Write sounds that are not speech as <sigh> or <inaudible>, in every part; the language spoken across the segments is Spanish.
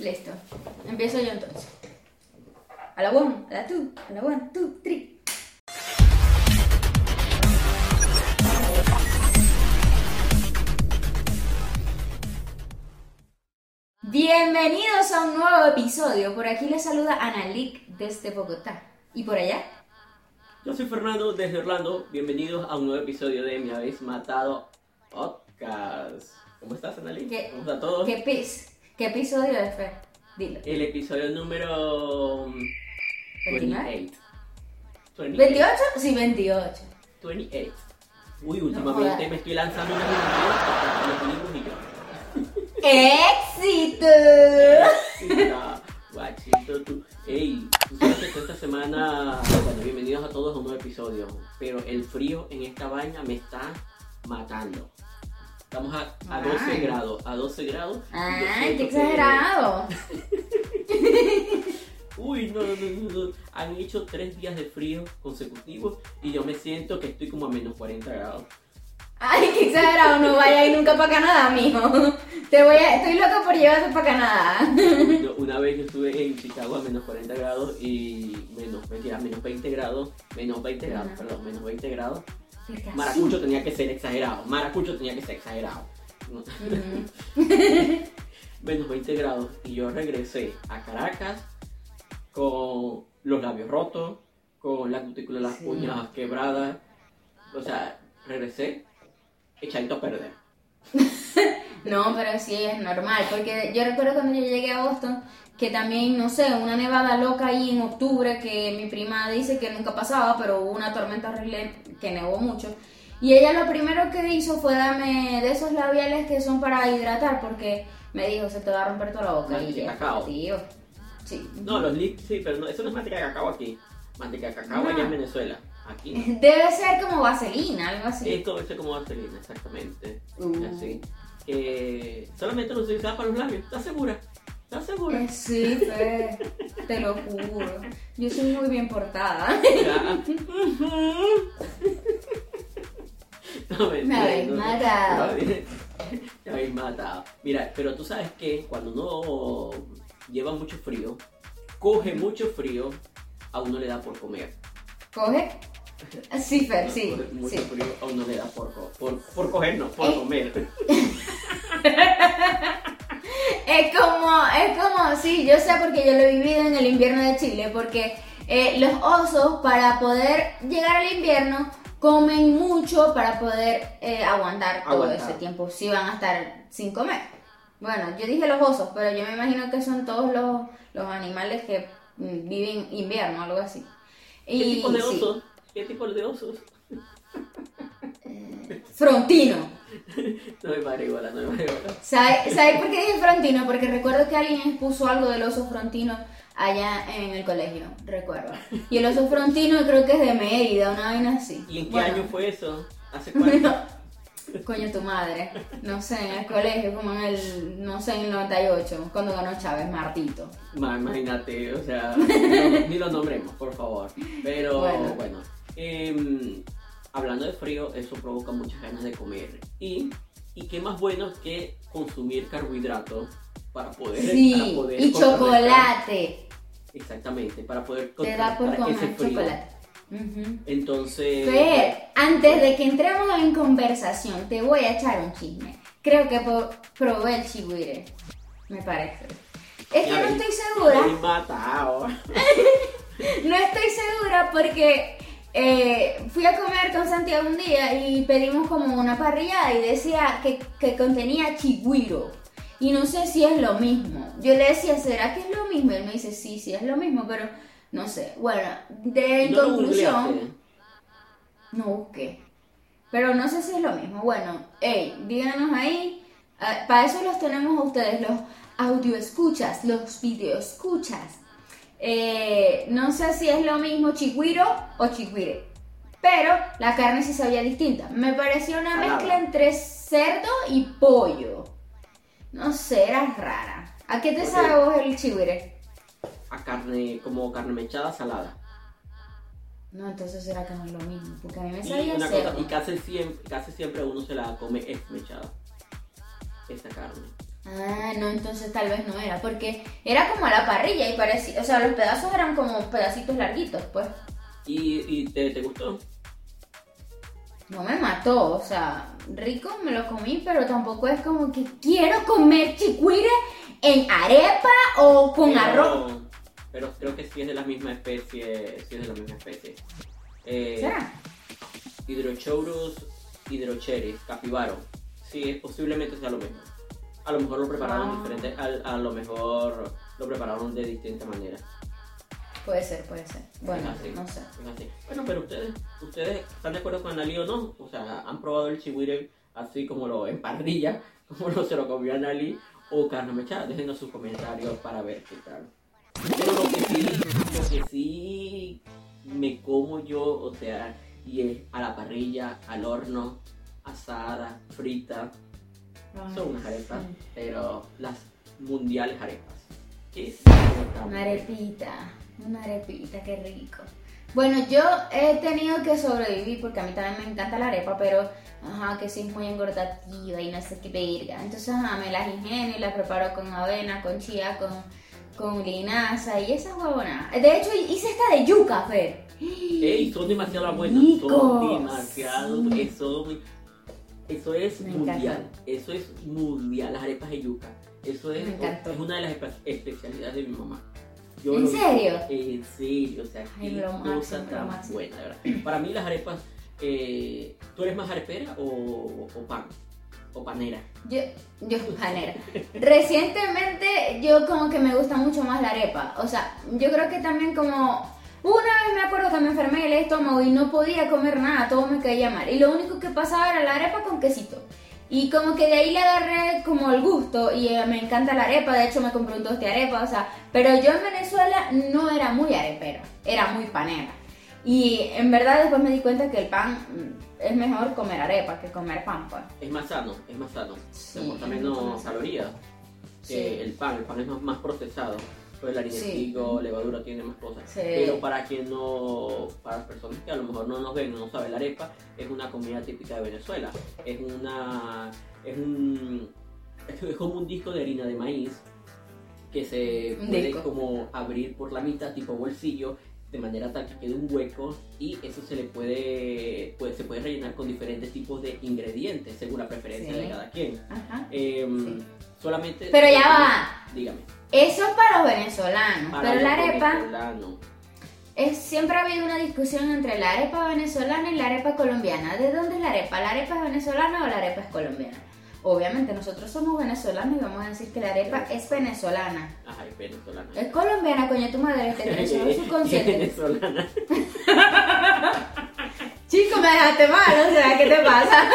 Listo. Empiezo yo entonces. A la one, a la two, a la one, two, three. Bienvenidos a un nuevo episodio. Por aquí les saluda Analik desde Bogotá. ¿Y por allá? Yo soy Fernando desde Orlando. Bienvenidos a un nuevo episodio de Me Habéis Matado Podcast. ¿Cómo estás, Analik? ¿Qué- ¿Cómo está todo? ¿Qué, pis? ¿Qué episodio es, Fer? Dilo. El episodio número 28. ¿28? Sí, 28. 28. Uy, últimamente me estoy lanzando y yo. ¡Éxito! Mira, Guachito, tú. Ey, tú sabes que esta semana. Bueno, bienvenidos a todos a un nuevo episodio. Pero el frío en esta vaina me está matando. Estamos a, a 12 Ay. grados. A 12 grados. ¡Ay, qué exagerado! <laughs> Uy, no, no, no, no. Han hecho tres días de frío consecutivos y yo me siento que estoy como a menos 40 grados. ¡Ay, qué exagerado! No vaya a ir nunca para Canadá, mijo. Te voy a... Estoy loca por llevarte para Canadá. Una vez yo estuve en Chicago a menos 40 grados y menos, mentira, menos 20 grados, menos 20 grados, Ajá. perdón, menos 20 grados. Maracucho. Tenía que ser exagerado, Maracucho tenía que ser exagerado. No. <laughs> <laughs> menos 20 grados y yo regresé a Caracas con los labios rotos, con la cutícula de las Sí. uñas quebradas. O sea, regresé echadito a perder. <laughs> No, pero sí es normal, porque yo recuerdo cuando yo llegué a Boston que también, no sé, una nevada loca ahí en octubre que mi prima dice que nunca pasaba, pero hubo una tormenta horrible que nevó mucho. Y ella lo primero que hizo fue darme de esos labiales que son para hidratar, porque me dijo, se te va a romper toda la boca. Manteca Y de cacao. tío. Sí. No, los lips sí, pero no, eso no es manteca de cacao aquí. Manteca de cacao allá en Venezuela. Aquí no. <laughs> Debe ser como vaselina, algo así. Esto es como vaselina, exactamente. Uh. Así. Que solamente lo utilizaba para los labios. ¿Estás segura? ¿Estás segura? Eh, Sí, Fer, te lo juro. Yo soy muy bien portada. Ya. No, Me habéis no, matado. Me habéis matado. Mira, pero tú sabes que cuando uno lleva mucho frío, coge mucho frío, a uno le da por comer. ¿Coge? Sí, Fer, sí. Coge mucho sí. frío, a uno le da por, co- por, por coger, no, por Eh. comer. <laughs> Es como, es como, sí, yo sé porque yo lo he vivido en el invierno de Chile, porque eh, los osos para poder llegar al invierno comen mucho para poder eh, aguantar todo Aguantar. ese tiempo, si van a estar sin comer. Bueno, yo dije los osos, pero yo me imagino que son todos los, los animales que mm, viven invierno, algo así. ¿Qué Y, tipo de sí, osos? ¿Qué tipo de osos? frontino. <laughs> No me pare igual, no me igual. ¿Sabes sabe por qué dije frontino? Porque recuerdo que alguien expuso algo del oso frontino allá en el colegio, recuerdo. Y el oso frontino creo que es de Mérida, una vaina así. ¿Y en qué Bueno, año fue eso? ¿Hace <laughs> cuánto? Coño, tu madre. No sé, en el colegio, como en el, no sé, en el 98, cuando ganó Chávez, Martito. Ma, imagínate, o sea, <laughs> ni lo nombremos, por favor. Pero Bueno. bueno, em, hablando de frío, eso provoca muchas ganas de comer. Y, y qué más bueno que consumir carbohidratos para poder, para Sí, poder y chocolate. Exactamente, para poder Te da por ese comer frío. chocolate. Entonces, Fer, antes de que entremos en conversación, te voy a echar un chisme. Creo que probé el chihuire, me parece. Es que no estoy me segura, matado. <laughs> no estoy segura porque eh, fui a comer con Santiago un día y pedimos como una parrillada y decía que, que contenía chigüiro. Y no sé si es lo mismo. Yo le decía, ¿será que es lo mismo? Y él me dice, sí, sí es lo mismo, pero no sé. Bueno, de ¿No conclusión... No busqué. Pero no sé si es lo mismo. Bueno, hey, díganos ahí. ah, para eso los tenemos a ustedes, los audio escuchas, los video escuchas. Eh, no sé si es lo mismo chigüiro o chigüire. Pero la carne sí sabía distinta. Me pareció una Salada. mezcla entre cerdo y pollo. No sé, era rara. ¿A qué te sabe vos el chigüire? A carne, como carne mechada salada. No, entonces será que no es lo mismo. Porque a mí me Y, sabía una cerdo. cosa, y casi siempre, casi siempre uno se la come esmechada. Esta carne. Ah, no, entonces tal vez no era, porque era como a la parrilla y parecía, o sea, los pedazos eran como pedacitos larguitos, pues. ¿Y, y te, te gustó? No me mató, o sea, rico me lo comí, pero tampoco es como que quiero comer chicuire en arepa o con Pero- arroz. Pero creo que sí es de la misma especie, sí es de la misma especie. Eh, ¿Será? Hydrochaurus hydrocheris, capibaro. Sí, es- posiblemente sea lo mismo. A lo mejor lo prepararon Ah. diferente, a, a lo mejor lo prepararon de distinta manera. Puede ser, puede ser. Bueno, así, no sé. Bueno, pero ustedes, ustedes están de acuerdo con Analí o no? O sea, ¿han probado el chihuire así como lo en parrilla, <laughs> como lo se lo comió Analí o carne mechada? Déjenos sus comentarios para ver qué tal. Pero lo que sí, lo que sí me como yo, o sea, y es a la parrilla, al horno, asada, frita, son unas arepas, sí. pero las mundiales arepas. ¿Qué es Una arepita, una arepita, qué rico. Bueno, yo he tenido que sobrevivir porque a mí también me encanta la arepa, pero ajá, que sí es muy engordativa y no sé qué verga. Entonces, ajá, me las ingenio y las preparo con avena, con chía, con, con linaza y esas huevonas. De hecho, hice esta de yuca, Fer. Ey, son demasiado buenas, son demasiado, sí. eso, eso es Me mundial, encanta. eso es mundial, las arepas de yuca, eso es, una de las espe- especialidades de mi mamá. Yo ¿En serio? En serio, o sea, Ay, qué máximo, cosa tan buena, verdad. Para mí las arepas, eh, ¿tú eres más arepera o, o pan? O panera. Yo, yo, <laughs> panera. Recientemente yo como que me gusta mucho más la arepa. O sea, yo creo que también como... Una vez me acuerdo que me enfermé el estómago y no podía comer nada, todo me caía mal. Y lo único que pasaba era la arepa con quesito. Y como que de ahí le agarré como el gusto y eh, me encanta la arepa, de hecho me compré un toste de arepa, o sea, pero yo en Venezuela no era muy arepera, era muy panera. Y en verdad después me di cuenta que el pan mm, es mejor comer arepa que comer pan, pues. Es más sano, es más sano, Sí, es mucho menos calorías Sí. que el pan, el pan es más, más procesado. Pues el harina de Sí. levadura tiene más cosas. Sí. Pero para quien no, para las personas que a lo mejor no nos ven, no saben, la arepa es una comida típica de Venezuela. Es una, es un, es como un disco de harina de maíz que se Un puede disco. como abrir por la mitad tipo bolsillo de manera tal que quede un hueco y eso se le puede, puede- se puede rellenar con diferentes tipos de ingredientes según la preferencia Sí. de cada quien. Ajá. Sí. Solamente. Pero ya va. Dígame. Eso es para los venezolanos, Para pero la arepa, es, siempre ha habido una discusión entre la arepa venezolana y la arepa colombiana. ¿De dónde es la arepa? ¿La arepa es venezolana o la arepa es colombiana? Obviamente nosotros somos venezolanos y vamos a decir que la arepa es venezolana. Ajá, es venezolana. Es colombiana, coño, tu madre, tiene solo <laughs> subconsciente. venezolana. <laughs> Chico, me dejaste mal, o sea, ¿qué te pasa?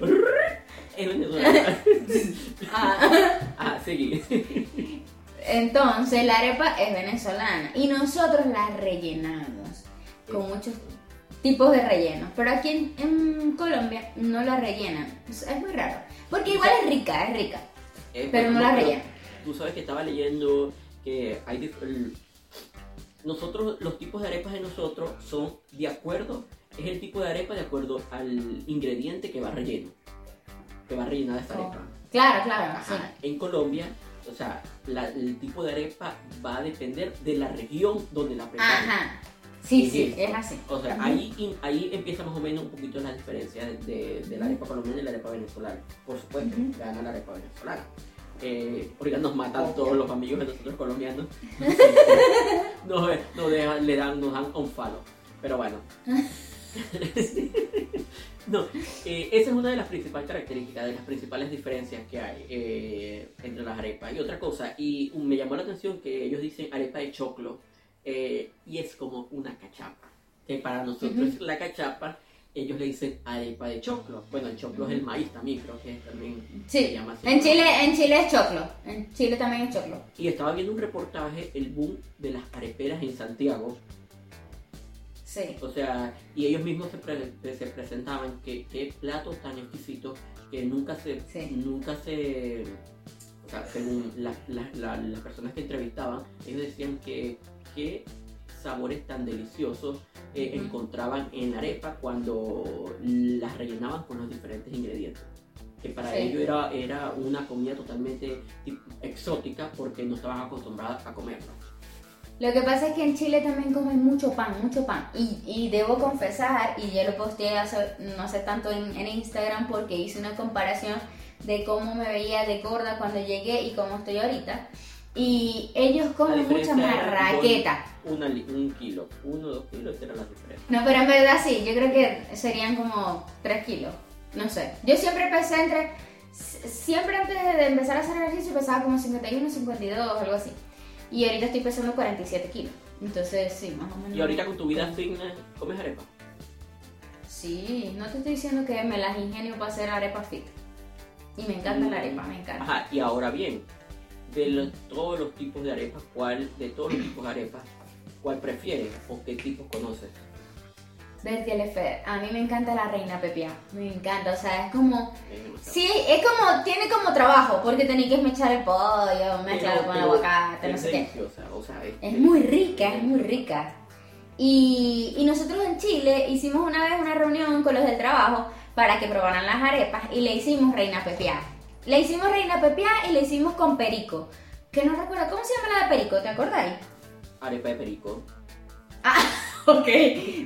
<laughs> es venezolana. Ah. <laughs> Ah, seguí. Entonces, la arepa es venezolana y nosotros la rellenamos con muchos tipos de rellenos. Pero aquí en, en Colombia no la rellenan. Es, es muy raro. Porque igual es rica, es rica. Eh, Pero no la pero rellena. Tú sabes que estaba leyendo que hay el- nosotros los tipos de arepas de nosotros son de acuerdo es el tipo de arepa de acuerdo al ingrediente que va relleno que va rellenada esta Oh. arepa Claro, claro, sí. Ajá. en Colombia o sea la- el tipo de arepa va a depender de la región donde la preparan Ajá. Sí, sí, es así. o sea, ahí, ahí empieza más o menos un poquito la diferencia de, la arepa colombiana y la arepa venezolana. Por supuesto, Ujú. gana la arepa venezolana. Eh, ahorita nos matan Obvio. todos los amigos de nosotros colombianos. <laughs> nos, nos dejan, le dan, nos dan un falo. Pero bueno. <laughs> no, eh, esa es una de las principales características, de las principales diferencias que hay eh, entre las arepas. Y otra cosa, y me llamó la atención que ellos dicen arepa de choclo, eh, y es como una cachapa. Que para nosotros es la cachapa, ellos le dicen arepa de choclo. Bueno, el choclo es el maíz también, creo que también se Sí. llama así. En Chile, en Chile es choclo. En Chile también es choclo. Y estaba viendo un reportaje, el boom de las areperas en Santiago. Sí. O sea, y ellos mismos se, pre- se presentaban que qué platos tan exquisitos que nunca se, Sí. nunca se, o sea, según la- la- la- las personas que entrevistaban, ellos decían que qué sabores tan deliciosos eh, encontraban en la arepa cuando las rellenaban con los diferentes ingredientes. que para Sí. ellos era, era una comida totalmente exótica porque no estaban acostumbradas a comerla. Lo que pasa es que en Chile también comen mucho pan, mucho pan. Y, y debo confesar, y yo lo posteé hace, no hace tanto en, en Instagram porque hice una comparación de cómo me veía de gorda cuando llegué y cómo estoy ahorita. Y ellos comen mucha marraqueta. Una, un kilo, uno o dos kilos, esa era la diferencia. No, pero en verdad sí, yo creo que serían como 3 kilos. No sé. Yo siempre pesé entre. Siempre antes de empezar a hacer ejercicio pesaba como 51, 52, algo así. Y ahorita estoy pesando 47 kilos. Entonces, sí, más o menos. Y ahorita con tu vida fitness, ¿comes arepa? Sí, no te estoy diciendo que me las ingenio para hacer arepa fit. Y me encanta la arepa, me encanta. Ajá, y ahora bien, de los- todos los tipos de arepas, ¿cuál, de todos los tipos de arepas, cuál prefieres o qué tipos conoces? Bertie Fer, a mí me encanta la reina pepia. Me encanta, o sea, es como. Sí, es como. Tiene como trabajo, porque tenéis que mechar el pollo, mezclarlo con pero aguacate, no sé qué. o sea, es, Es muy rica, es muy rica. Y, y nosotros en Chile hicimos una vez una reunión con los del trabajo para que probaran las arepas y le hicimos reina pepiá. Le hicimos reina pepiá y le hicimos con perico. Que no recuerdo, ¿cómo se llama la de perico? ¿Te acordáis? arepa de perico. Ah, <laughs> <laughs> ok.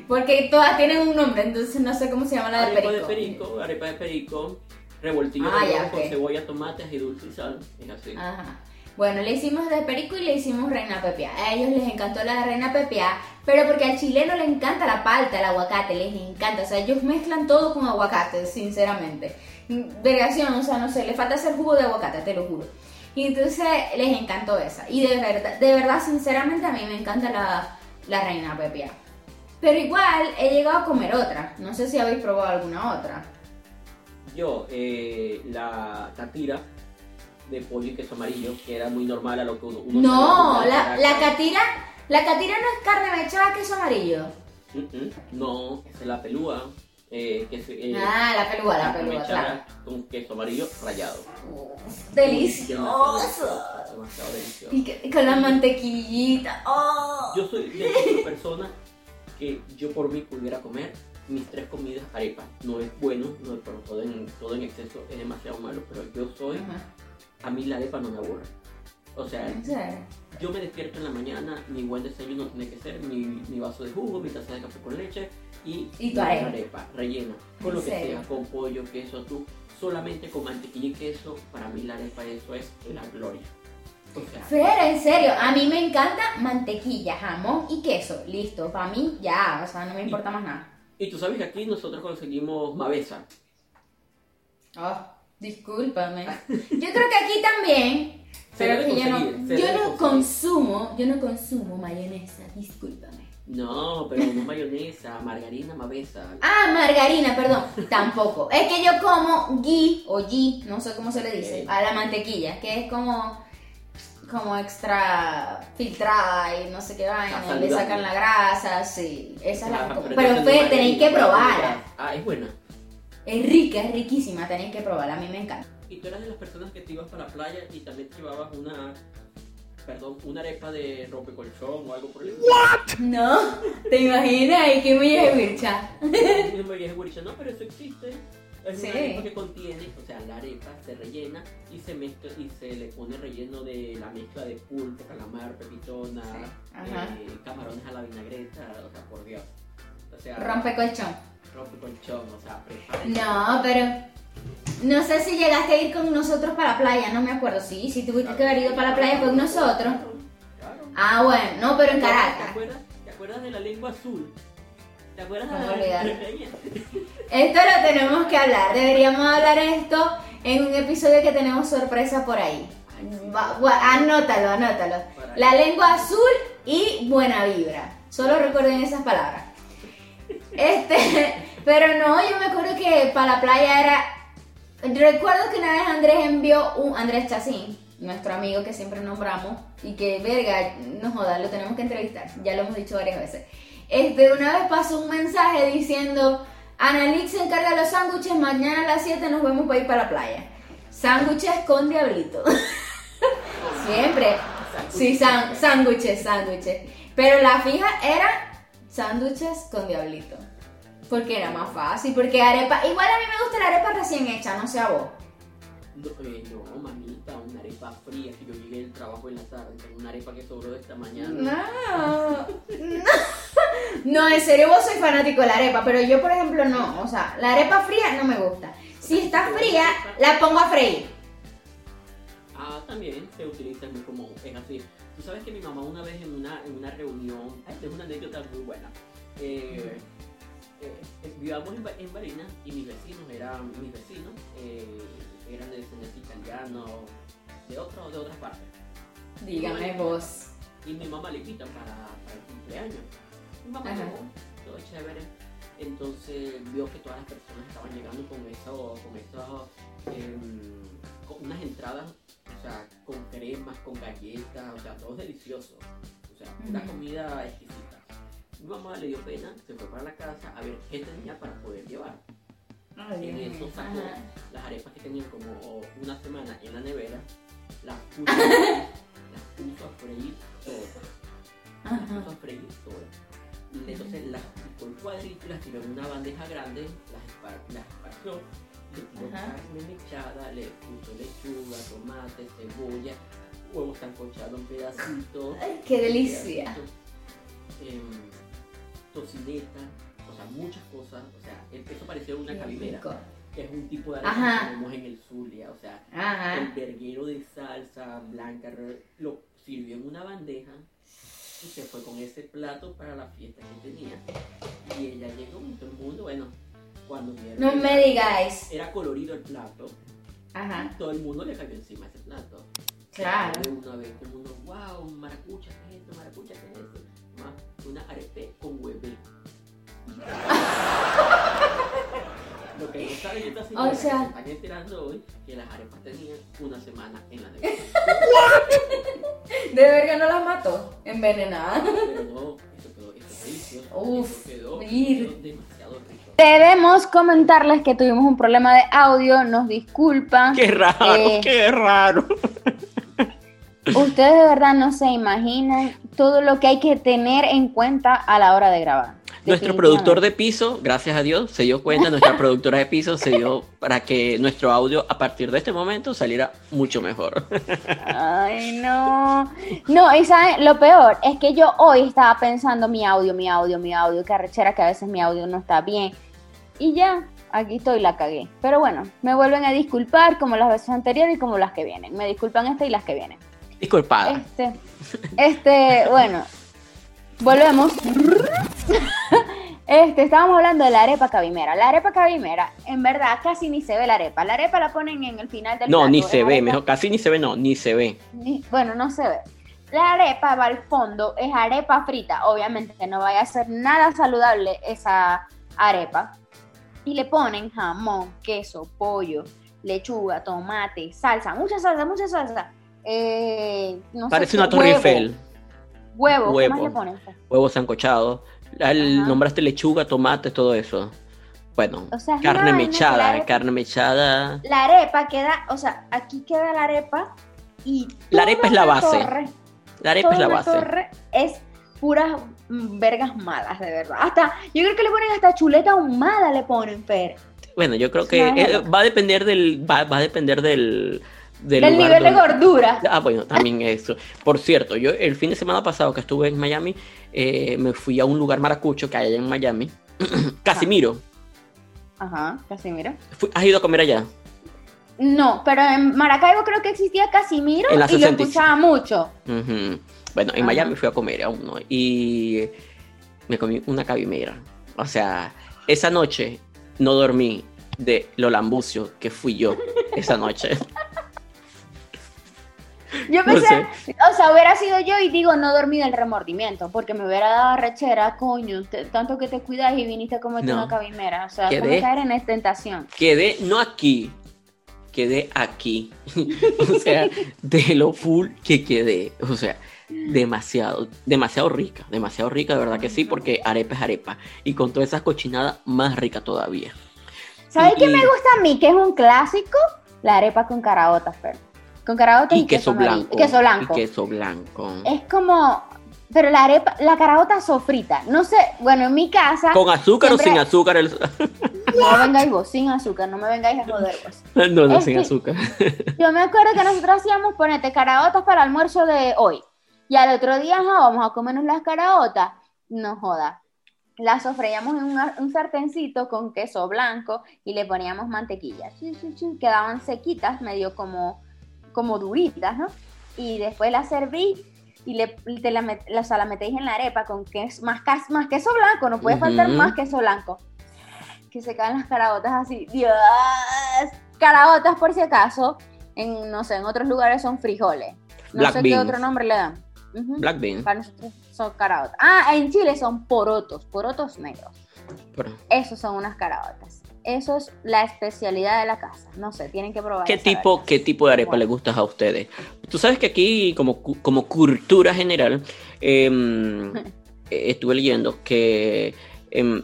Porque todas tienen un nombre, entonces no sé cómo se llama la de arepa perico. de perico, arepa de perico, revoltillo Ah, de huevo con ok. cebolla, tomates y dulce y sal, es así. Ajá. Bueno, le hicimos de perico y le hicimos reina pepia. A ellos les encantó la de reina pepia, pero porque al chileno le encanta la palta, el aguacate, les encanta. O sea, ellos mezclan todo con aguacate, sinceramente. Vergación, o sea, no sé, le falta hacer jugo de aguacate, te lo juro. Y entonces les encantó esa. Y de verdad, de verdad, sinceramente, a mí me encanta la, la reina pepia. Pero igual he llegado a comer otra. No sé si habéis probado alguna otra. Yo, eh, la catira de pollo y queso amarillo, que era muy normal a lo que uno... uno No, la, la catira, la catira no es carne mechada, queso amarillo. Mm, No, es la pelúa. Eh, que se, eh, Ah, la pelúa, la pelúa, claro. Con queso amarillo rallado. Delicioso. Demasiado, demasiado delicioso. Y que- con la mantequillita. Oh. Yo soy de esa persona que yo por mí pudiera comer mis tres comidas arepa. No es bueno, no es, pero todo en, todo en exceso es demasiado malo, pero yo soy, Ajá. a mí la arepa no me aburre. O sea, yo me despierto en la mañana, mi buen desayuno tiene que ser mi, mi vaso de jugo, mi taza de café con leche y, Y mi arepa. rellena. Con ¿En lo que serio? sea, con pollo, queso, tú. Solamente con mantequilla y queso, para mí la arepa eso es la gloria. O sea, Fer, en serio, a mí me encanta mantequilla, jamón y queso. Listo, para mí ya, o sea, no me importa más nada. y tú sabes que aquí nosotros conseguimos mavesa. Oh, discúlpame. Yo creo que aquí también, <laughs> pero que yo no, yo no consumo, yo no consumo mayonesa, discúlpame. No, pero no mayonesa, margarina, mavesa. Ah, margarina, perdón, tampoco. Es que yo como ghee o ghee, no sé cómo se le dice, a la mantequilla, que es como como extra filtrada y no sé qué vaina, Ah, y le sacan la grasa, sí, esa es la pero Pero tenéis que probarla. Ah, es buena. Es rica, es riquísima, tenéis que probarla, a mí me encanta. Y tú eras de las personas que te ibas para la playa y también te llevabas una, perdón, una arepa de rompecolchón o algo por el estilo. No, ¿te imaginas? ¿Y qué me? Y no me dije, "Güericha, no, pero eso existe. Es Sí. una arepa que contiene, o sea, la arepa se rellena y se mezcla y se le pone relleno de la mezcla de pulpo, calamar, pepitona, Ajá. eh, camarones a la vinagreta, o sea, por Dios. O sea, Rompe colchón. rompecolchón, o sea, prepara. No, pero no sé si llegaste a ir con nosotros para la playa, no me acuerdo. Sí, sí tuviste que haber ido para la playa con nosotros. Claro. Ah, bueno, no, pero en ¿Te Caracas. acuerdas, ¿Te acuerdas de la lengua azul? ¿Te acuerdas ¿Cómo de la? Esto lo tenemos que hablar. Deberíamos hablar esto en un episodio que tenemos sorpresa por ahí. Anótalo, anótalo. La lengua azul y buena vibra. Solo recuerden esas palabras. Este, <laughs> pero no, yo me acuerdo que para la playa era. Recuerdo que una vez Andrés envió un Andrés Chacín, nuestro amigo que siempre nombramos y que verga, no joda, lo tenemos que entrevistar. Ya lo hemos dicho varias veces. Este, una vez pasó un mensaje diciendo, Annalix se encarga los sándwiches, mañana a las 7 nos vemos para ir para la playa. Sándwiches con diablito. <laughs> Siempre. Sí, sándwiches, sándwiches. Pero la fija era sándwiches con diablito. Porque era más fácil, porque arepa, igual a mí me gusta la arepa recién hecha, no sé a vos. No, eh, no, mamita, una arepa fría, una arepa que sobró de esta mañana. No. <laughs> No, en serio vos soy fanático de la arepa, pero yo por ejemplo no, o sea, la arepa fría no me gusta. Si está fría, la pongo a freír. Ah, también se utiliza, muy común, es así. Tú sabes que mi mamá una vez en una, en una reunión, esta es una anécdota muy buena. Eh, eh, eh, vivíamos en, en Barinas y mis vecinos eran, mis vecinos eh, eran de descendencia italiana de, otro, de otras partes. Dígame vos. Y mi mamá le invita para, para el cumpleaños. Mi mamá Ajá. llegó, todo chévere. Entonces vio que todas las personas estaban llegando con eso, con eso, em, con unas entradas, o sea, con cremas, con galletas, o sea, todo delicioso. O sea, una comida exquisita. Mi mamá le dio pena, se fue para la casa a ver qué tenía para poder llevar. Ay, En eso sacó Ajá. las arepas que tenían como una semana en la nevera, las puso, <laughs> puso a freír todas. Las puso a freír todas. Y Entonces las picó en cuadritos, las tiró en una bandeja grande, las, espar- las esparció, le tiró carne mechada, le puso lechuga, tomate, cebolla, huevo sancochado en pedacitos. Ay, qué delicia. pedacitos, em, tocineta, o sea, muchas cosas. O sea, eso parecía una rico. Que es un tipo de arepa Ajá. que tenemos en el Zulia, o sea, el verguero de salsa blanca lo sirvió en una bandeja y se fue con ese plato para la fiesta que tenía. Y ella llegó y todo el mundo, bueno, cuando vieron No me digáis. era colorido el plato, Ajá. todo el mundo le cayó encima ese plato. Claro. De una vez, que sea- se están enterando hoy que las arepas tenían una semana en la nevera. <laughs> De verga no las mató. Envenenada. Pero no, eso quedó, delicioso. Uf, eso quedó, ir. quedó demasiado rico. Debemos comentarles que tuvimos un problema de audio, nos disculpan. Qué raro, Eh. qué raro. Ustedes de verdad no se imaginan todo lo que hay que tener en cuenta a la hora de grabar. Nuestro productor de piso, gracias a Dios, se dio cuenta, nuestra <laughs> productora de piso se dio para que nuestro audio a partir de este momento saliera mucho mejor. Ay, no. No, y saben, lo peor es que yo hoy estaba pensando mi audio, mi audio, mi audio, que arrechera que a veces mi audio no está bien. Y ya, aquí estoy, la cagué. Pero bueno, me vuelven a disculpar como las veces anteriores y como las que vienen. Me disculpan esta y las que vienen. Disculpada. Este, este, bueno, volvemos. <laughs> Este, estábamos hablando de la arepa cabimera. La arepa cabimera, en verdad, casi ni se ve la arepa. La arepa la ponen en el final del No, plato. ni se ve, arepa- mejor, casi ni se ve, no, ni se ve. ni- bueno, no se ve. La arepa va al fondo, es arepa frita. Obviamente no vaya a ser nada saludable esa arepa. Y le ponen jamón, queso, pollo, lechuga, tomate, salsa, mucha salsa, mucha salsa. Eh, no Parece una Torre huevo, Eiffel, Huevo, ¿qué más le ponen? huevos sancochados, el- Ajá. nombraste lechuga, tomate, todo eso. Bueno, O sea, es carne mechada, arepa- carne mechada. La arepa queda, o sea, aquí queda la arepa y La arepa es la base. torre- La arepa es la base. torre es puras mm, vergas malas, de verdad. Hasta, yo creo que le ponen hasta chuleta ahumada, le ponen, Fer. Bueno, yo creo que eh, va a depender del, va, va a depender del, del, lugar nivel de gordura. Ah, bueno, también eso. Por cierto, yo el fin de semana pasado que estuve en Miami, eh, me fui a un lugar maracucho que hay allá en Miami. <clears throat> Casimiro. Ajá, casi mira. Fui- ¿Has ido a comer allá? No, pero en Maracaibo creo que existía Casimiro En la y lo 65. escuchaba mucho. Bueno, en Ajá. Miami fui a comer a uno y me comí una cabimera. O sea, esa noche no dormí de lo lambucio que fui yo esa noche. <laughs> Yo No pensé, sé. o sea, hubiera sido yo y digo, no dormí del remordimiento, porque me hubiera dado rechera, coño, te- tanto que te cuidas y viniste comerte No. una cabimera. O sea, Quedé- ¿cómo caer en esta tentación? Quedé, no aquí, quedé aquí. <laughs> o sea, de lo full que quedé. O sea, demasiado, demasiado rica, demasiado rica, de verdad que sí, porque arepa es arepa. Y con todas esas cochinadas, más rica todavía. ¿Sabes qué me gusta a mí? Que es un clásico, la arepa con caraotas, Fer. Con caraotas y, Y queso blanco. Queso blanco. Y queso blanco. Es como, pero la arepa, la caraota sofrita. No sé, bueno, en mi casa. ¿Con azúcar o sin azúcar? El... No vengáis vos, sin azúcar, no me vengáis a joder vos. <laughs> No, no, sin azúcar. Yo me acuerdo que nosotros hacíamos ponete caraotas para el almuerzo de hoy. Y al otro día, vamos a comernos las caraotas. No joda. Las sofreíamos en un sartencito con queso blanco y le poníamos mantequilla. Quedaban sequitas, medio como, como duritas, ¿no? Y después las serví y le, te la, la metéis en la arepa con queso, más, más queso blanco, no puede faltar más queso blanco. Que se caen las caraotas así. Dios. Caraotas, por si acaso, en, no sé, en otros lugares son frijoles. No sé qué otro nombre le dan. Black bean. Para nosotros son caraotas. Ah, en Chile son porotos, porotos negros. Esos son unas caraotas. Eso es la especialidad de la casa. No sé, tienen que probar. ¿Qué tipo, ¿qué tipo de arepa le gusta a ustedes? Tú sabes que aquí, como, como cultura general, em, <laughs> estuve leyendo que em,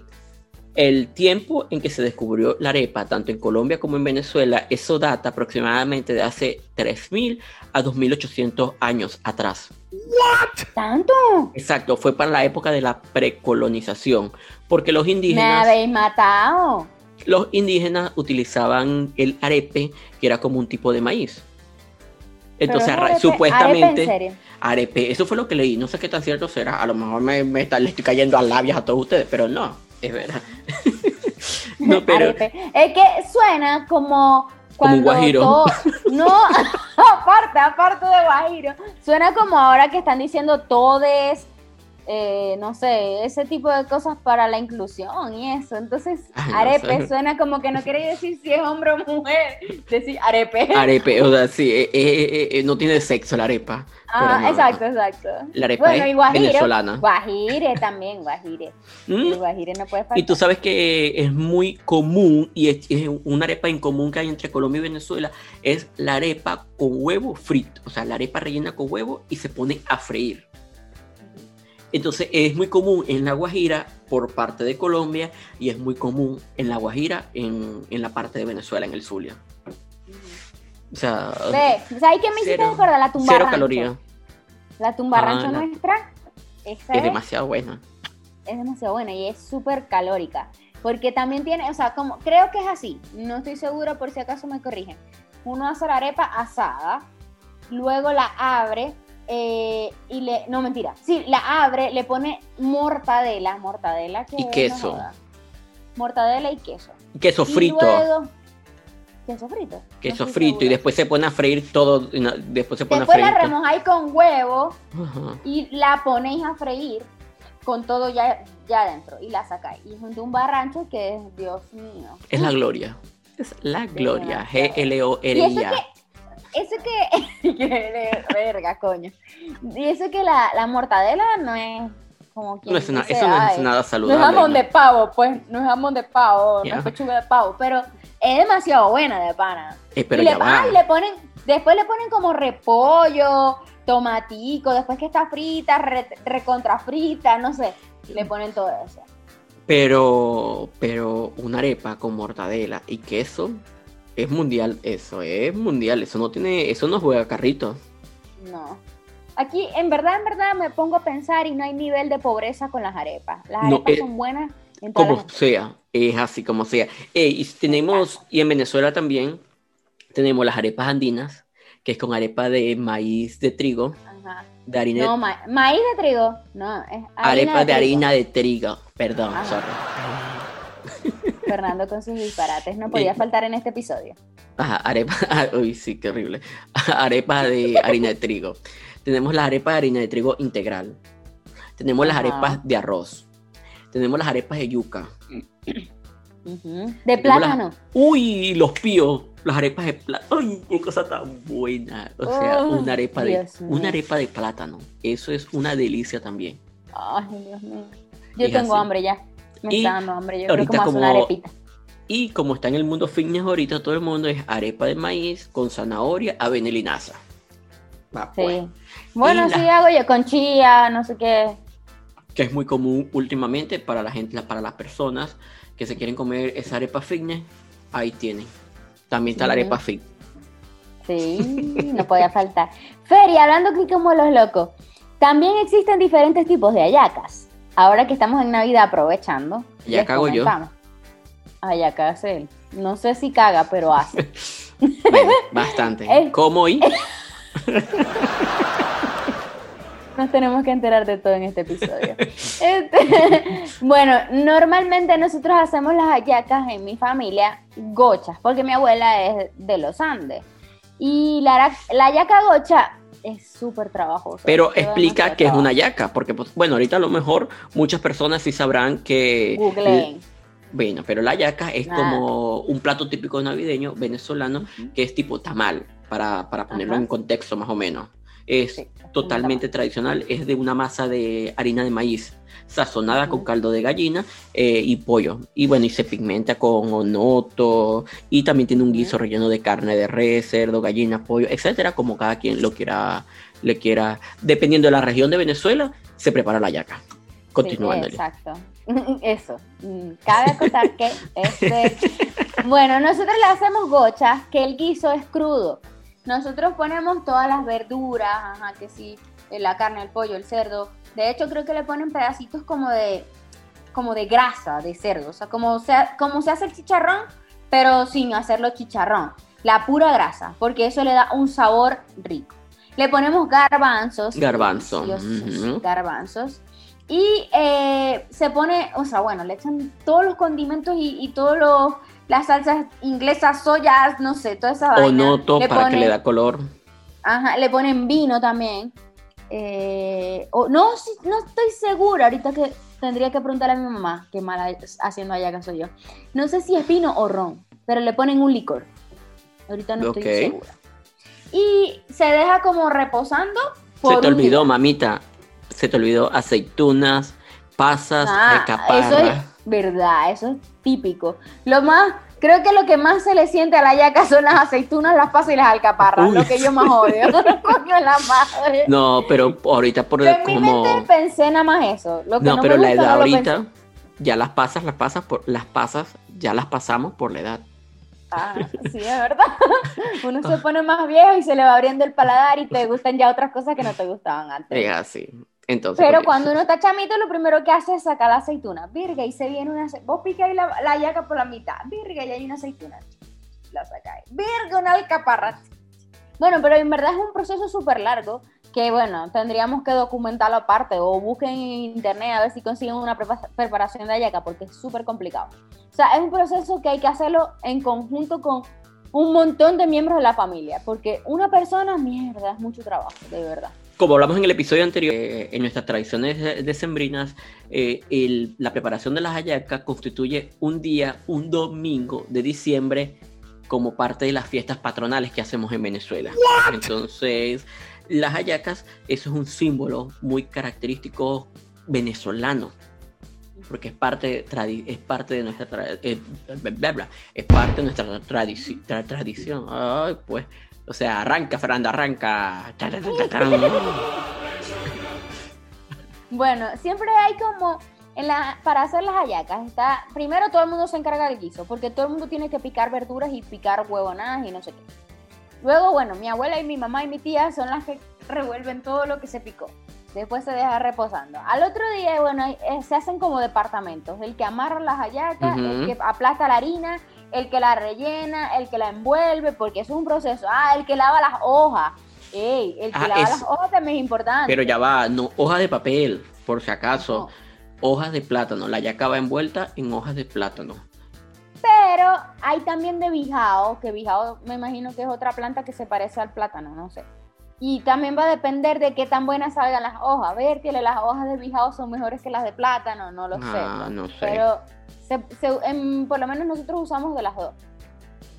el tiempo en que se descubrió la arepa, tanto en Colombia como en Venezuela, eso data aproximadamente de hace 3.000 a 2.800 años atrás. ¿What? ¿Tanto? Exacto, fue para la época de la precolonización, porque los indígenas... Me habéis matado. Los indígenas utilizaban el arepe, que era como un tipo de maíz. Entonces, supuestamente... ¿Arepe, eso fue lo que leí, no sé qué tan cierto será, a lo mejor me, me le estoy cayendo a labias a todos ustedes, pero no, es verdad. <laughs> no, pero... Es que suena como como un guajiro. No, <laughs> aparte, aparte de guajiro. Suena como ahora que están diciendo todes, eh, no sé, ese tipo de cosas para la inclusión y eso. Entonces, <laughs> arepe suena como que no quiere decir si es hombre o mujer, decir arepe. <laughs> Arepe, o sea, sí, eh, eh, no tiene sexo la arepa. Ah, exacto, exacto. La arepa bueno, es venezolana. Guajire también, guajire. <laughs> ¿Mm? guajire no puede faltar. Y tú sabes que es muy común, y es, una arepa en común que hay entre Colombia y Venezuela, es la arepa con huevo frito. O sea, la arepa rellena con huevo y se pone a freír. Entonces es muy común en La Guajira por parte de Colombia y es muy común en La Guajira en, en la parte de Venezuela, en el Zulia. O sea, Ve, ¿sabes qué me hiciste recordar? La tumba Cero calorías. La tumba ah, rancho nuestra es demasiado buena. Es demasiado buena y es súper calórica. Porque también tiene, o sea, como, creo que es así, no estoy segura por si acaso me corrigen. Uno hace la arepa asada, luego la abre eh, y le, no mentira, sí, la abre, le pone mortadela, mortadela que y queso. mortadela y queso. Queso frito. Luego, Queso frito. Queso frito y después se pone a freír todo. Después se pone después a freír. la remojáis con huevo y la ponéis a freír con todo ya, ya adentro y la sacáis. Y junto a un barrancho que es, Dios mío. Es la gloria. Es la gloria. G-L-O-R-I-A. Eso que. <laughs> que verga, coño. Y eso que la, la mortadela no es como no es eso no es nada saludable. No es jamón de pavo, pues, no es jamón de pavo, no es pechuga de pavo, pero es demasiado buena de pana. Eh, pero y, le, y le ponen, después le ponen como repollo, tomatico, después que está frita, recontra frita, no sé, le ponen todo eso. Pero, pero una arepa con mortadela y queso es mundial, eso es mundial, eso no tiene, eso no juega carrito. No. Aquí, en verdad, en verdad, me pongo a pensar y no hay nivel de pobreza con las arepas. Las arepas son buenas en todas Como sea, es así como sea. y tenemos, y en Venezuela también, tenemos las arepas andinas, que es con arepa de maíz de trigo. Ajá. De harina no, maíz de trigo. No, es arepa de, harina de trigo. Perdón, sorry. Fernando con sus disparates no podía faltar en este episodio. Ajá, arepa, <laughs> uy, sí, qué horrible. <laughs> Arepa de harina de trigo. Tenemos las arepas de harina de trigo integral. Tenemos las arepas de arroz. Tenemos las arepas de yuca. De plátano. Uy, los píos. Las arepas de plátano. Ay, qué cosa tan buena. O sea, una arepa de una arepa de plátano. Eso es una delicia también. Ay, Dios mío. Yo tengo hambre ya. Me está dando hambre. Yo creo que como, una arepita. Y como está en el mundo fitness ahorita, todo el mundo es arepa de maíz con zanahoria, avena y linaza. Pues. Bueno, sí hago yo con chía, no sé qué. Que es muy común últimamente para la gente, para las personas que se quieren comer esa arepa fitness, ahí tienen. También está la arepa fit. Sí, <laughs> no podía faltar. Feri, hablando aquí como los locos. También existen diferentes tipos de hallacas. Ahora que estamos en Navidad aprovechando. Ya cago yo. hace él. No sé si caga, pero hace. <laughs> Bueno, bastante. Eh. ¿Cómo y? <laughs> Nos tenemos que enterar de todo en este episodio. Este, <laughs> bueno, normalmente nosotros hacemos las hallacas en mi familia gochas, porque mi abuela es de los Andes. Y la, la hallaca gocha es súper trabajosa. Pero explica qué es una yaca, porque pues, bueno, ahorita a lo mejor muchas personas sí sabrán que Googleen. bueno, pero la yaca es Nada. como un plato típico navideño venezolano que es tipo tamal, para, para ponerlo Ajá. en contexto más o menos. Es Sí, totalmente tradicional, es de una masa de harina de maíz, sazonada con caldo de gallina eh, y pollo. Y bueno, y se pigmenta con onoto y también tiene un guiso relleno de carne de res, cerdo, gallina, pollo, etcétera, como cada quien lo quiera, le quiera. Dependiendo de la región de Venezuela, se prepara la yaca. Continuando. Sí, exacto. <laughs> Eso. Mm, Cabe acotar que este. Bueno, nosotros le hacemos gochas, que el guiso es crudo. Nosotros ponemos todas las verduras, ajá, que sí, eh, la carne, el pollo, el cerdo. De hecho, creo que le ponen pedacitos como de como de grasa de cerdo, o sea, como se, como se hace el chicharrón, pero sin hacerlo chicharrón, la pura grasa, porque eso le da un sabor rico. Le ponemos garbanzos. Garbanzo, deliciosos, ujú. Garbanzos. Y eh, se pone, o sea, bueno, le echan todos los condimentos y, y todos los, las salsas inglesas, soyas, no sé, toda esa vaina. Onoto para que ponen- le da color. Ajá, le ponen vino también. Eh, o- no, no estoy segura, ahorita que tendría que preguntarle a mi mamá, qué mala haciendo allá soy yo. No sé si es vino o ron, pero le ponen un licor. Ahorita no estoy segura. Y se deja como reposando. por Se te olvidó, día. mamita. Se te olvidó aceitunas, pasas, Ah, alcaparras. eso es verdad, eso es típico. Lo más, creo que lo que más se le siente a la yaca son las aceitunas, las pasas y las alcaparras, Uy. lo que yo más odio. <laughs> <laughs> Coño, la madre. No, pero ahorita por mi como mente pensé nada más eso. Lo que no, no, pero me la edad no ahorita pensé. ya las pasas, las pasas por las pasas, ya las pasamos por la edad. Ah, sí, es verdad. <laughs> Uno se pone más viejo y se le va abriendo el paladar y te gustan ya otras cosas que no te gustaban antes. Es así. Entonces, Pero cuando uno está chamito, lo primero que hace es sacar la aceituna. Virga, y se viene una Vos picáis la, la yaca por la mitad. Virga, y hay una aceituna. La sacáis. Virga, una alcaparra. Bueno, pero en verdad es un proceso súper largo que, bueno, tendríamos que documentarlo aparte o busquen en internet a ver si consiguen una prepa- preparación de yaca porque es súper complicado. O sea, es un proceso que hay que hacerlo en conjunto con un montón de miembros de la familia porque una persona, mierda, es mucho trabajo, de verdad. Como hablamos en el episodio anterior, eh, en nuestras tradiciones de- decembrinas, eh, el- la preparación de las hallacas constituye un día, un domingo de diciembre, como parte de las fiestas patronales que hacemos en Venezuela. Entonces, las hallacas, eso es un símbolo muy característico venezolano. Porque es parte, es parte de nuestra tra- eh, bla, bla, es parte de nuestra tradici- tra- tradición. Ay, pues, o sea, arranca, Fernanda, arranca. Bueno, siempre hay como en la para hacer las hallacas está primero todo el mundo se encarga del guiso porque todo el mundo tiene que picar verduras y picar huevonadas y no sé qué. Luego, bueno, mi abuela y mi mamá y mi tía son las que revuelven todo lo que se picó. Después se deja reposando. Al otro día, bueno, eh, se hacen como departamentos. El que amarra las hallacas, el que aplasta la harina, el que la rellena, el que la envuelve, porque es un proceso. Ah, el que lava las hojas. Ey, el que Ah, lava es- las hojas también es importante. Pero ya va, no, hojas de papel, por si acaso. No. Hojas de plátano. La yaca va envuelta en hojas de plátano. Pero hay también de bijao, que bijao me imagino que es otra planta que se parece al plátano, no sé. Y también va a depender de qué tan buenas salgan las hojas. A ver, tiene las hojas de bijao son mejores que las de plátano, no lo Ah, sé. no sé. Pero se- se- en- por lo menos nosotros usamos de las dos.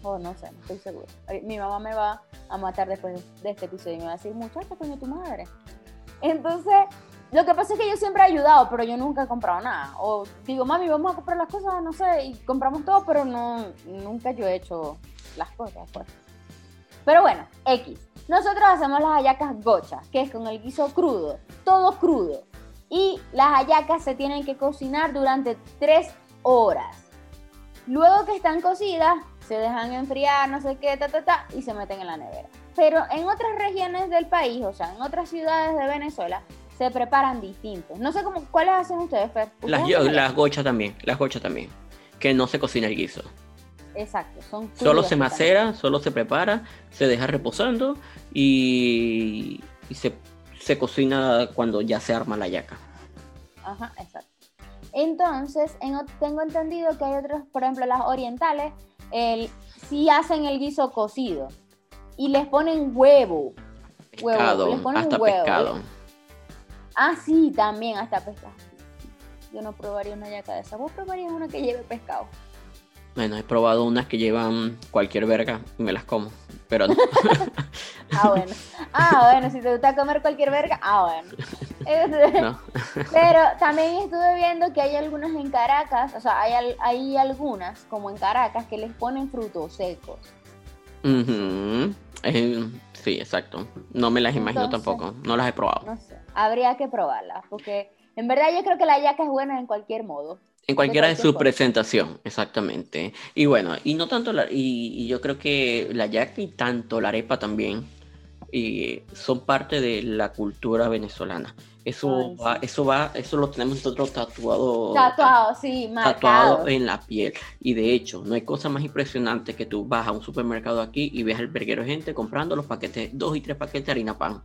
O no sé, no estoy segura. Ay, Mi mamá me va a matar después de este episodio y me va a decir, muchacha, coño, tu madre. Entonces, lo que pasa es que yo siempre he ayudado, pero yo nunca he comprado nada. O digo, mami, vamos a comprar las cosas, no sé, y compramos todo, pero no, nunca yo he hecho las cosas, pues. Pero bueno, X. Nosotros hacemos las hallacas gochas, que es con el guiso crudo, todo crudo. Y las hallacas se tienen que cocinar durante tres horas. Luego que están cocidas, se dejan enfriar, no sé qué, ta, ta, ta, y se meten en la nevera. Pero en otras regiones del país, o sea, en otras ciudades de Venezuela, se preparan distintos. No sé cómo, ¿cuáles hacen ustedes, Fer? Las, ¿Ustedes hacen las gochas también, las gochas también. Que no se cocina el guiso. Exacto, son Solo se macera, solo se prepara, se deja reposando y, y se, se cocina cuando ya se arma la yaca. Ajá, exacto. Entonces, en tengo entendido que hay otros, por ejemplo, las orientales, el, sí hacen el guiso cocido y les ponen huevo. Huevo, Pescado, les ponen hasta huevo. pescado. Ah, sí, también, hasta pescado. Yo no probaría una yaca de esa. ¿Vos probarías una que lleve pescado? Bueno, he probado unas que llevan cualquier verga y me las como. Pero no. <laughs> Ah, bueno. Ah, bueno, si te gusta comer cualquier verga, ah, bueno. <laughs> No. <laughs> Pero también estuve viendo que hay algunas en Caracas, o sea, hay, hay algunas, como en Caracas, que les ponen frutos secos. Eh, sí, exacto. No me las imagino Entonces- tampoco. No las he probado. No sé, habría que probarlas, porque en verdad yo creo que la yaca es buena en cualquier modo. En cualquiera de cualquier su forma. presentación, exactamente. Y bueno, y no tanto la, y, y yo creo que la yaca y tanto la arepa también y son parte de la cultura venezolana. Eso Ay, va, sí. eso va, eso lo tenemos nosotros tatuado, Tatuado, sí, tatuado marcado. en la piel. Y de hecho, no hay cosa más impresionante que tú vas a un supermercado aquí y ves al verguero de gente comprando los paquetes, dos y tres paquetes de harina pan.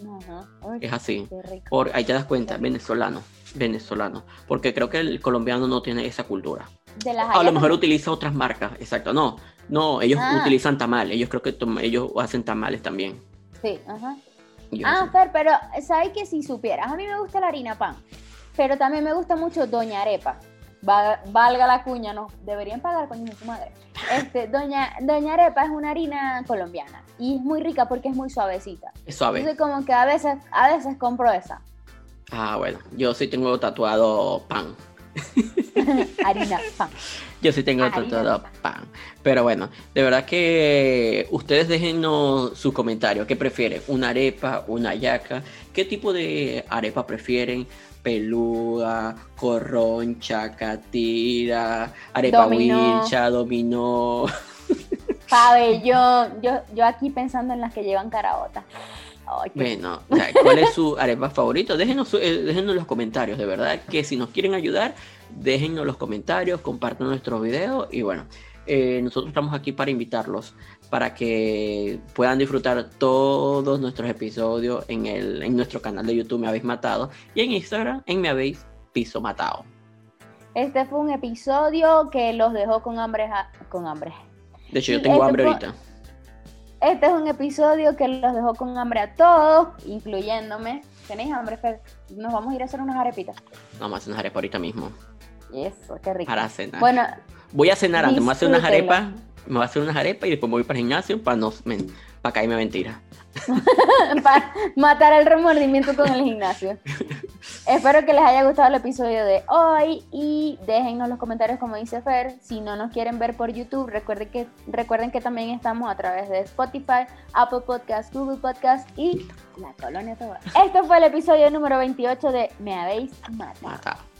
Ajá. Uy, Es así. Por, ahí te das cuenta, venezolano, venezolano. Porque creo que el colombiano no tiene esa cultura. De las A lo mejor utiliza otras marcas, exacto. No, no, ellos Ah. utilizan tamales. Ellos creo que ellos hacen tamales también. Sí, ajá. Yo Ah. Fer, pero ¿sabes que si supieras? A mí me gusta la harina pan, pero también me gusta mucho Doña Arepa. Va- valga la cuña, no, deberían pagar de su madre. <laughs> Este, Doña, Doña Arepa es una harina colombiana y es muy rica porque es muy suavecita. Es suave. Entonces como que a veces, a veces compro esa. Ah, bueno, yo sí tengo tatuado pan. <laughs> harina pan. Yo sí tengo harina tatuado pan. Pero bueno, de verdad que ustedes déjennos sus comentarios. ¿Qué prefieren? ¿Una arepa? ¿Una yaca? ¿Qué tipo de arepa prefieren? Peluda, corroncha, catira, arepa Dominó. wilcha, dominó. Pabellón. <laughs> Yo, yo aquí pensando en las que llevan caraota. Ay, qué- Bueno, o sea, ¿cuál es su arepa favorito? Déjenos, eh, déjenos en los comentarios, de verdad, que si nos quieren ayudar, déjenos los comentarios, compartan nuestros videos y bueno, eh, nosotros estamos aquí para invitarlos, para que puedan disfrutar todos nuestros episodios en, el, en nuestro canal de YouTube Me Habéis Matado y en Instagram en Me Habéis Piso Matado. Este fue un episodio que los dejó con hambre. Con hambre. De hecho, yo tengo este hambre fue- ahorita. Este es un episodio que los dejó con hambre a todos, incluyéndome. ¿Tenéis hambre, Fer? Nos vamos a ir a hacer unas arepitas. Vamos a hacer unas arepas ahorita mismo, Eso, qué rico. para cenar. Bueno, Voy a cenar antes, me voy a hacer unas arepas, me voy a hacer unas arepas y después me voy para el gimnasio para no para caerme mentira. <laughs> para matar el remordimiento con el gimnasio. <laughs> Espero que les haya gustado el episodio de hoy y déjennos los comentarios como dice Fer. Si no nos quieren ver por YouTube, recuerden que, recuerden que también estamos a través de Spotify, Apple Podcast, Google Podcast y La Colonia Tobar. Este fue el episodio número 28 de Me Habéis Matado. Matado.